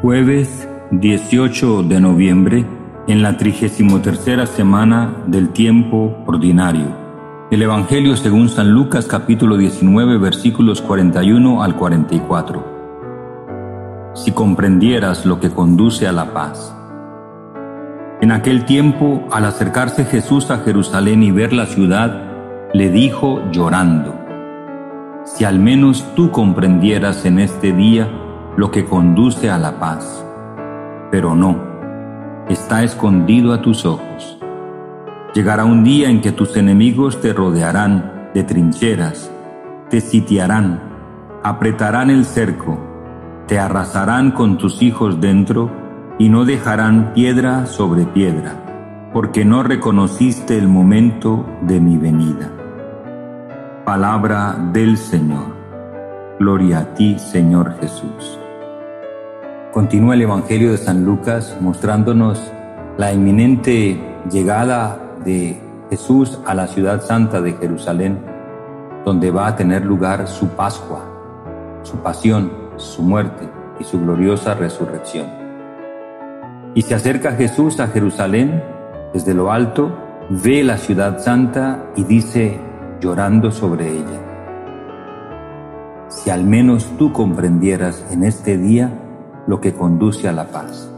Jueves 18 de noviembre, en la 33 semana del tiempo ordinario. El Evangelio según San Lucas capítulo 19 versículos 41 al 44. Si comprendieras lo que conduce a la paz. En aquel tiempo, al acercarse Jesús a Jerusalén y ver la ciudad, le dijo llorando, Si al menos tú comprendieras en este día lo que conduce a la paz. Pero no, está escondido a tus ojos. Llegará un día en que tus enemigos te rodearán de trincheras, te sitiarán, apretarán el cerco, te arrasarán con tus hijos dentro y no dejarán piedra sobre piedra, porque no reconociste el momento de mi venida. Palabra del Señor. Gloria a ti, Señor Jesús. Continúa el Evangelio de San Lucas mostrándonos la inminente llegada de Jesús a la ciudad santa de Jerusalén, donde va a tener lugar su Pascua, su pasión, su muerte y su gloriosa resurrección. Y se acerca Jesús a Jerusalén desde lo alto, ve la ciudad santa y dice, llorando sobre ella, si al menos tú comprendieras en este día lo que conduce a la paz.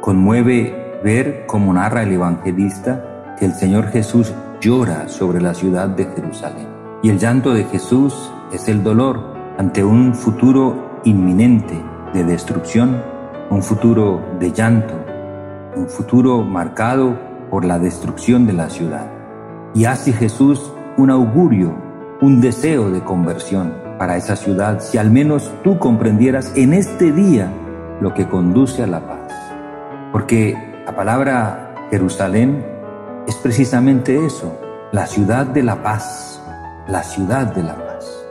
Conmueve ver cómo narra el evangelista que el Señor Jesús llora sobre la ciudad de Jerusalén. Y el llanto de Jesús es el dolor ante un futuro inminente de destrucción, un futuro de llanto, un futuro marcado por la destrucción de la ciudad. Y hace Jesús un augurio, un deseo de conversión, para esa ciudad si al menos tú comprendieras en este día lo que conduce a la paz. Porque la palabra Jerusalén es precisamente eso, la ciudad de la paz, la ciudad de la paz.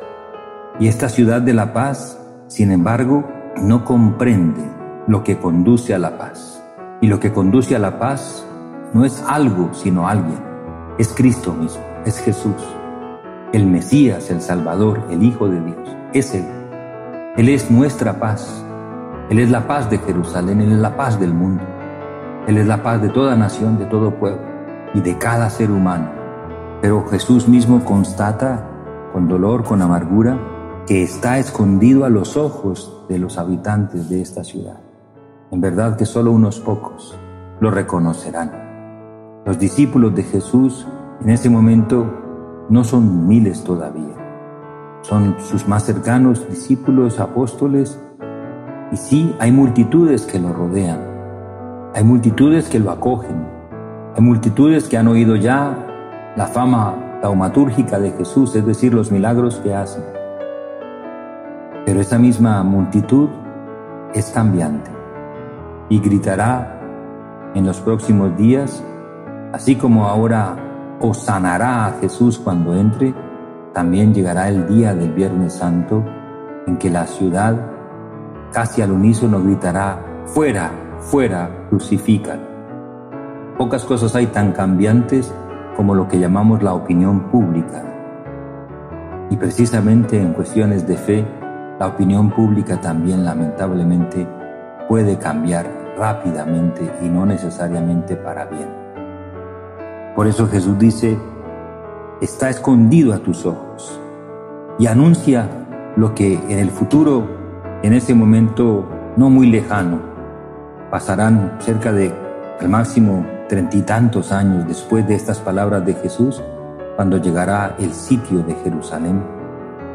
Y esta ciudad de la paz, sin embargo, no comprende lo que conduce a la paz. Y lo que conduce a la paz no es algo, sino alguien. Es Cristo mismo, es Jesús el Mesías, el Salvador, el Hijo de Dios. Es Él. Él es nuestra paz. Él es la paz de Jerusalén, Él es la paz del mundo. Él es la paz de toda nación, de todo pueblo y de cada ser humano. Pero Jesús mismo constata con dolor, con amargura, que está escondido a los ojos de los habitantes de esta ciudad. En verdad que solo unos pocos lo reconocerán. Los discípulos de Jesús en ese momento no son miles todavía, son sus más cercanos discípulos, apóstoles, y sí hay multitudes que lo rodean, hay multitudes que lo acogen, hay multitudes que han oído ya la fama taumatúrgica de Jesús, es decir, los milagros que hace. Pero esa misma multitud es cambiante y gritará en los próximos días, así como ahora o sanará a Jesús cuando entre, también llegará el día del Viernes Santo en que la ciudad casi al unísono gritará, fuera, fuera, crucifican. Pocas cosas hay tan cambiantes como lo que llamamos la opinión pública. Y precisamente en cuestiones de fe, la opinión pública también lamentablemente puede cambiar rápidamente y no necesariamente para bien. Por eso Jesús dice, está escondido a tus ojos y anuncia lo que en el futuro, en ese momento no muy lejano, pasarán cerca de al máximo treinta y tantos años después de estas palabras de Jesús, cuando llegará el sitio de Jerusalén,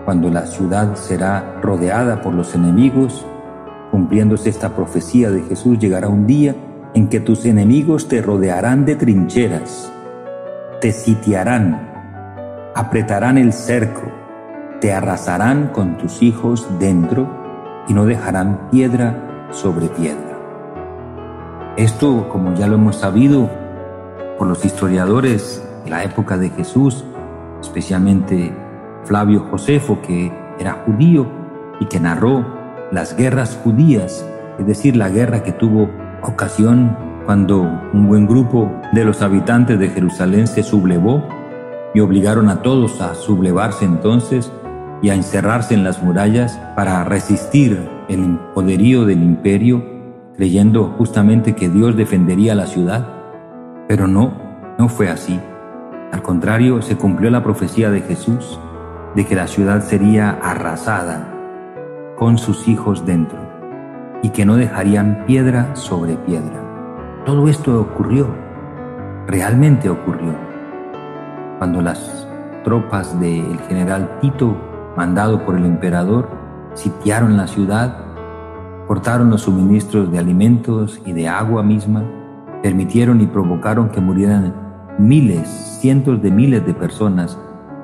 cuando la ciudad será rodeada por los enemigos, cumpliéndose esta profecía de Jesús, llegará un día en que tus enemigos te rodearán de trincheras te sitiarán, apretarán el cerco, te arrasarán con tus hijos dentro y no dejarán piedra sobre piedra. Esto, como ya lo hemos sabido por los historiadores de la época de Jesús, especialmente Flavio Josefo, que era judío y que narró las guerras judías, es decir, la guerra que tuvo ocasión cuando un buen grupo de los habitantes de Jerusalén se sublevó y obligaron a todos a sublevarse entonces y a encerrarse en las murallas para resistir el poderío del imperio, creyendo justamente que Dios defendería la ciudad. Pero no, no fue así. Al contrario, se cumplió la profecía de Jesús de que la ciudad sería arrasada con sus hijos dentro y que no dejarían piedra sobre piedra. Todo esto ocurrió, realmente ocurrió, cuando las tropas del general Tito, mandado por el emperador, sitiaron la ciudad, cortaron los suministros de alimentos y de agua misma, permitieron y provocaron que murieran miles, cientos de miles de personas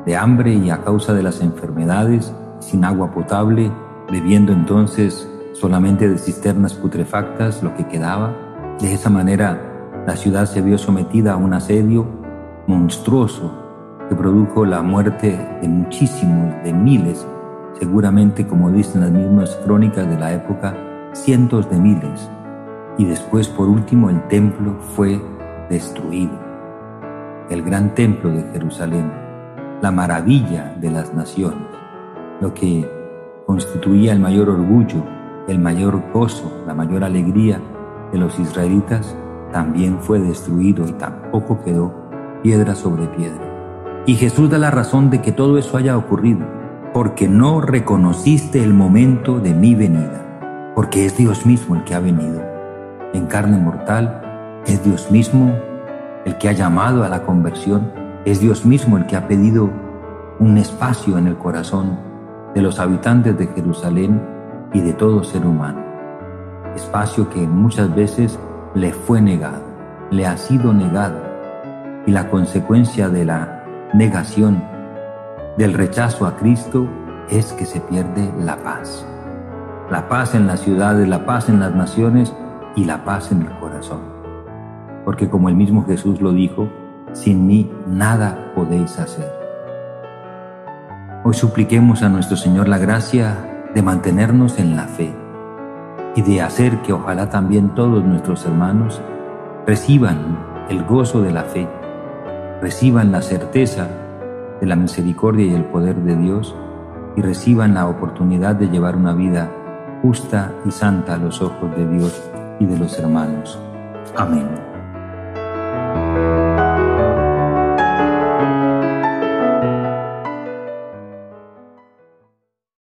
de hambre y a causa de las enfermedades, sin agua potable, bebiendo entonces solamente de cisternas putrefactas lo que quedaba. De esa manera la ciudad se vio sometida a un asedio monstruoso que produjo la muerte de muchísimos, de miles, seguramente como dicen las mismas crónicas de la época, cientos de miles. Y después, por último, el templo fue destruido. El gran templo de Jerusalén, la maravilla de las naciones, lo que constituía el mayor orgullo el mayor gozo, la mayor alegría de los israelitas, también fue destruido y tampoco quedó piedra sobre piedra. Y Jesús da la razón de que todo eso haya ocurrido, porque no reconociste el momento de mi venida, porque es Dios mismo el que ha venido. En carne mortal, es Dios mismo el que ha llamado a la conversión, es Dios mismo el que ha pedido un espacio en el corazón de los habitantes de Jerusalén y de todo ser humano, espacio que muchas veces le fue negado, le ha sido negado, y la consecuencia de la negación, del rechazo a Cristo, es que se pierde la paz. La paz en las ciudades, la paz en las naciones y la paz en el corazón. Porque como el mismo Jesús lo dijo, sin mí nada podéis hacer. Hoy supliquemos a nuestro Señor la gracia de mantenernos en la fe y de hacer que ojalá también todos nuestros hermanos reciban el gozo de la fe, reciban la certeza de la misericordia y el poder de Dios y reciban la oportunidad de llevar una vida justa y santa a los ojos de Dios y de los hermanos. Amén.